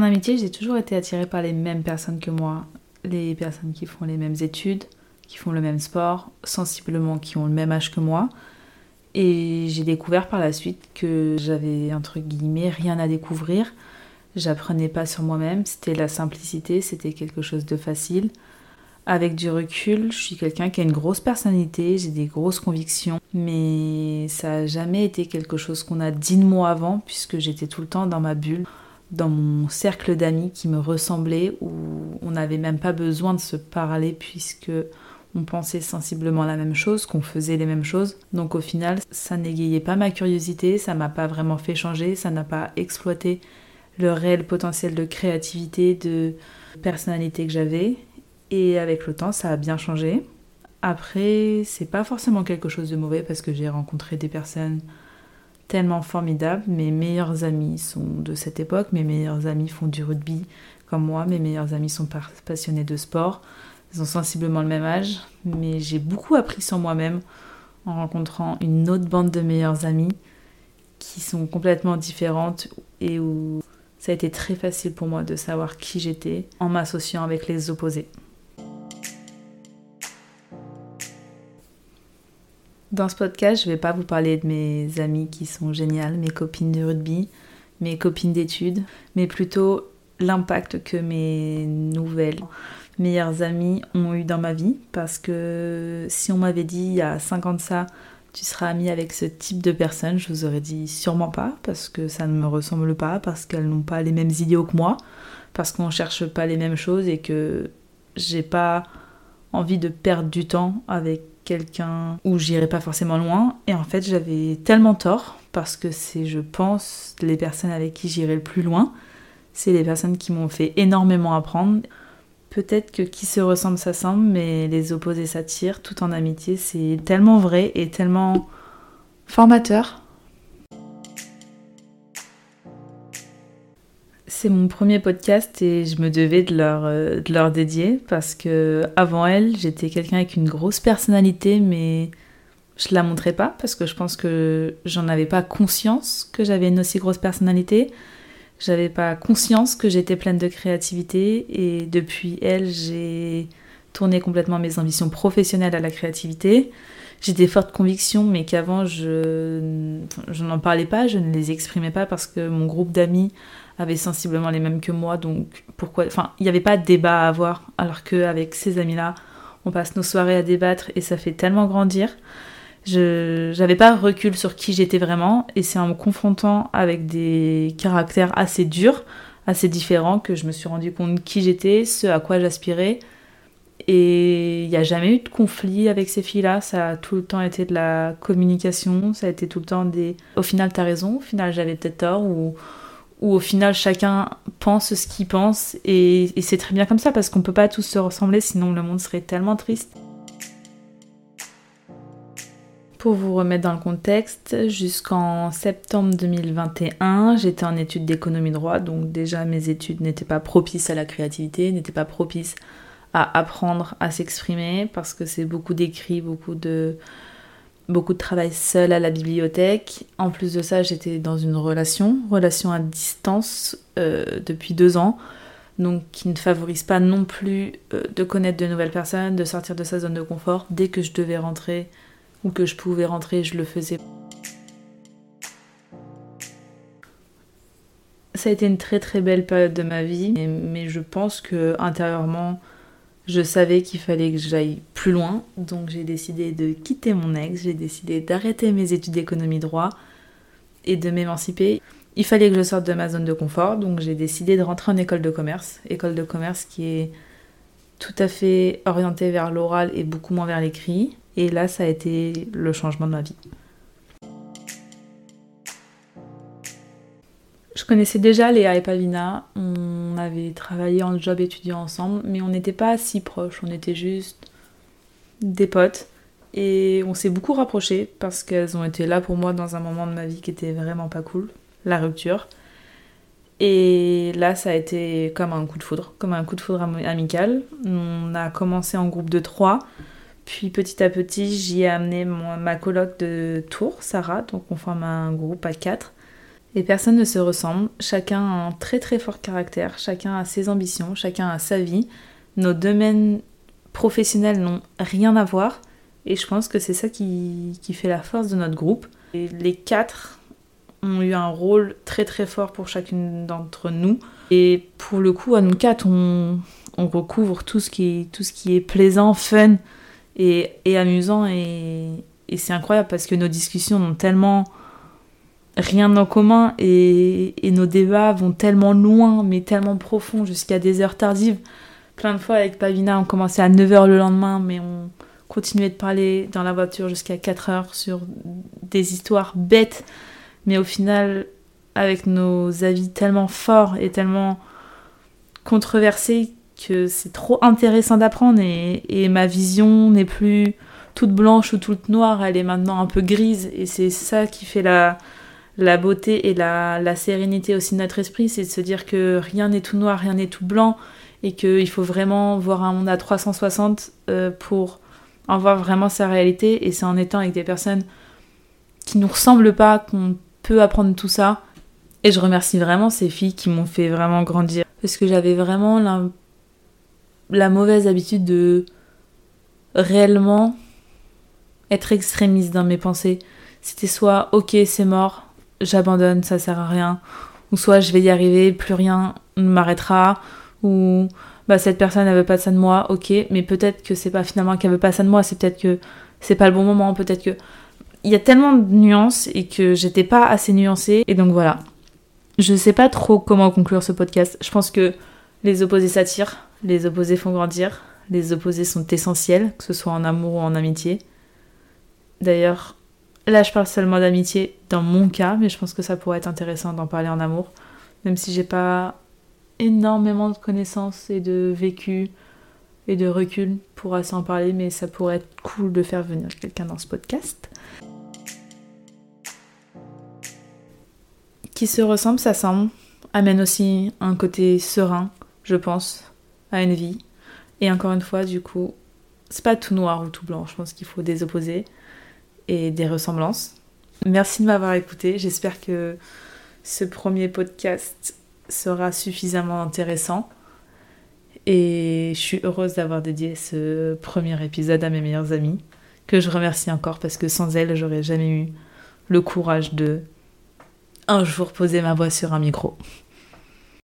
En amitié, j'ai toujours été attirée par les mêmes personnes que moi. Les personnes qui font les mêmes études, qui font le même sport, sensiblement qui ont le même âge que moi. Et j'ai découvert par la suite que j'avais, entre guillemets, rien à découvrir. J'apprenais pas sur moi-même, c'était la simplicité, c'était quelque chose de facile. Avec du recul, je suis quelqu'un qui a une grosse personnalité, j'ai des grosses convictions, mais ça n'a jamais été quelque chose qu'on a dit de moi avant, puisque j'étais tout le temps dans ma bulle, dans mon cercle d'amis qui me ressemblait, où on n'avait même pas besoin de se parler, puisque on pensait sensiblement la même chose, qu'on faisait les mêmes choses. Donc au final, ça n'égayait pas ma curiosité, ça m'a pas vraiment fait changer, ça n'a pas exploité le réel potentiel de créativité, de personnalité que j'avais. Et avec le temps, ça a bien changé. Après, c'est pas forcément quelque chose de mauvais parce que j'ai rencontré des personnes tellement formidables. Mes meilleurs amis sont de cette époque, mes meilleurs amis font du rugby comme moi, mes meilleurs amis sont passionnés de sport. Ils ont sensiblement le même âge, mais j'ai beaucoup appris sur moi-même en rencontrant une autre bande de meilleures amies qui sont complètement différentes et où ça a été très facile pour moi de savoir qui j'étais en m'associant avec les opposés. Dans ce podcast, je ne vais pas vous parler de mes amies qui sont géniales, mes copines de rugby, mes copines d'études, mais plutôt l'impact que mes nouvelles meilleures amies ont eu dans ma vie. Parce que si on m'avait dit il y a 5 ans de ça, tu seras amie avec ce type de personne, je vous aurais dit sûrement pas, parce que ça ne me ressemble pas, parce qu'elles n'ont pas les mêmes idéaux que moi, parce qu'on cherche pas les mêmes choses et que j'ai pas envie de perdre du temps avec quelqu'un où j'irai pas forcément loin. Et en fait, j'avais tellement tort, parce que c'est, je pense, les personnes avec qui j'irai le plus loin. C'est les personnes qui m'ont fait énormément apprendre. Peut-être que qui se ressemble s'assemble, mais les opposés s'attirent, tout en amitié. C'est tellement vrai et tellement formateur. C'est mon premier podcast et je me devais de leur, euh, de leur dédier parce que avant elle, j'étais quelqu'un avec une grosse personnalité, mais je la montrais pas parce que je pense que j'en avais pas conscience que j'avais une aussi grosse personnalité. J'avais pas conscience que j'étais pleine de créativité et depuis elle, j'ai tourné complètement mes ambitions professionnelles à la créativité. J'ai des fortes convictions, mais qu'avant je, je n'en parlais pas, je ne les exprimais pas parce que mon groupe d'amis avait sensiblement les mêmes que moi, donc pourquoi Enfin, il n'y avait pas de débat à avoir, alors qu'avec ces amis-là, on passe nos soirées à débattre et ça fait tellement grandir. Je n'avais pas recul sur qui j'étais vraiment et c'est en me confrontant avec des caractères assez durs, assez différents que je me suis rendu compte qui j'étais, ce à quoi j'aspirais. Et il n'y a jamais eu de conflit avec ces filles-là, ça a tout le temps été de la communication, ça a été tout le temps des... Au final, t'as raison, au final, j'avais peut-être tort, ou, ou au final, chacun pense ce qu'il pense, et, et c'est très bien comme ça, parce qu'on peut pas tous se ressembler, sinon le monde serait tellement triste. Pour vous remettre dans le contexte, jusqu'en septembre 2021, j'étais en études d'économie droit, donc déjà mes études n'étaient pas propices à la créativité, n'étaient pas propices à apprendre à s'exprimer parce que c'est beaucoup d'écrits, beaucoup de beaucoup de travail seul à la bibliothèque. En plus de ça, j'étais dans une relation, relation à distance euh, depuis deux ans, donc qui ne favorise pas non plus euh, de connaître de nouvelles personnes, de sortir de sa zone de confort. Dès que je devais rentrer ou que je pouvais rentrer, je le faisais. Ça a été une très très belle période de ma vie, mais je pense que intérieurement, je savais qu'il fallait que j'aille plus loin, donc j'ai décidé de quitter mon ex, j'ai décidé d'arrêter mes études d'économie droit et de m'émanciper. Il fallait que je sorte de ma zone de confort, donc j'ai décidé de rentrer en école de commerce, école de commerce qui est tout à fait orientée vers l'oral et beaucoup moins vers l'écrit. Et là, ça a été le changement de ma vie. Je connaissais déjà Léa et Pavina, avait travaillé en job étudiant ensemble, mais on n'était pas si proches, on était juste des potes. Et on s'est beaucoup rapprochés parce qu'elles ont été là pour moi dans un moment de ma vie qui était vraiment pas cool, la rupture. Et là, ça a été comme un coup de foudre, comme un coup de foudre amical. On a commencé en groupe de trois. Puis petit à petit, j'y ai amené ma coloc de Tours, Sarah, donc on forme un groupe à quatre. Et personne ne se ressemble, chacun a un très très fort caractère, chacun a ses ambitions, chacun a sa vie. Nos domaines professionnels n'ont rien à voir et je pense que c'est ça qui, fait la force de notre groupe. Les quatre ont eu un rôle très très fort pour chacune d'entre nous. Et pour le coup, à nous quatre, on, recouvre tout ce, qui est, plaisant, fun et, amusant. Et, et c'est incroyable parce que nos discussions n'ont tellement rien en commun et, nos débats vont tellement loin, mais tellement profond jusqu'à des heures tardives. Plein de fois avec Pavina, on commençait à 9h le lendemain, mais on continuait de parler dans la voiture jusqu'à 4h sur des histoires bêtes, mais au final, avec nos avis tellement forts et tellement controversés que c'est trop intéressant d'apprendre et ma vision n'est plus toute blanche ou toute noire, elle est maintenant un peu grise et c'est ça qui fait la, la beauté et la, sérénité aussi de notre esprit, c'est de se dire que rien n'est tout noir, rien n'est tout blanc, et qu'il faut vraiment voir un monde à 360 euh, pour en voir vraiment sa réalité, et c'est en étant avec des personnes qui nous ressemblent pas qu'on peut apprendre tout ça. Et je remercie vraiment ces filles qui m'ont fait vraiment grandir, parce que j'avais vraiment la, la mauvaise habitude de réellement être extrémiste dans mes pensées. C'était soit ok c'est mort, j'abandonne, ça sert à rien. Ou soit je vais y arriver, plus rien ne m'arrêtera. Ou bah cette personne elle veut pas ça de moi, ok, mais peut-être que c'est pas finalement qu'elle veut pas ça de moi, c'est peut-être que c'est pas le bon moment, peut-être que. Il y a tellement de nuances et que j'étais pas assez nuancée. Et donc voilà. Je sais pas trop comment conclure ce podcast. Je pense que les opposés s'attirent, les opposés font grandir, les opposés sont essentiels, que ce soit en amour ou en amitié. D'ailleurs, Là, je parle seulement d'amitié dans mon cas, mais je pense que ça pourrait être intéressant d'en parler en amour. Même si j'ai pas énormément de connaissances et de vécu et de recul pour assez en parler, mais ça pourrait être cool de faire venir quelqu'un dans ce podcast. Qui se ressemble, ça semble, amène aussi un côté serein, je pense, à une vie. Et encore une fois, du coup, c'est pas tout noir ou tout blanc, je pense qu'il faut des opposés et des ressemblances. Merci de m'avoir écouté. J'espère que ce premier podcast sera suffisamment intéressant. Et je suis heureuse d'avoir dédié ce premier épisode à mes meilleures amies, que je remercie encore parce que sans elles, j'aurais jamais eu le courage de un jour poser ma voix sur un micro.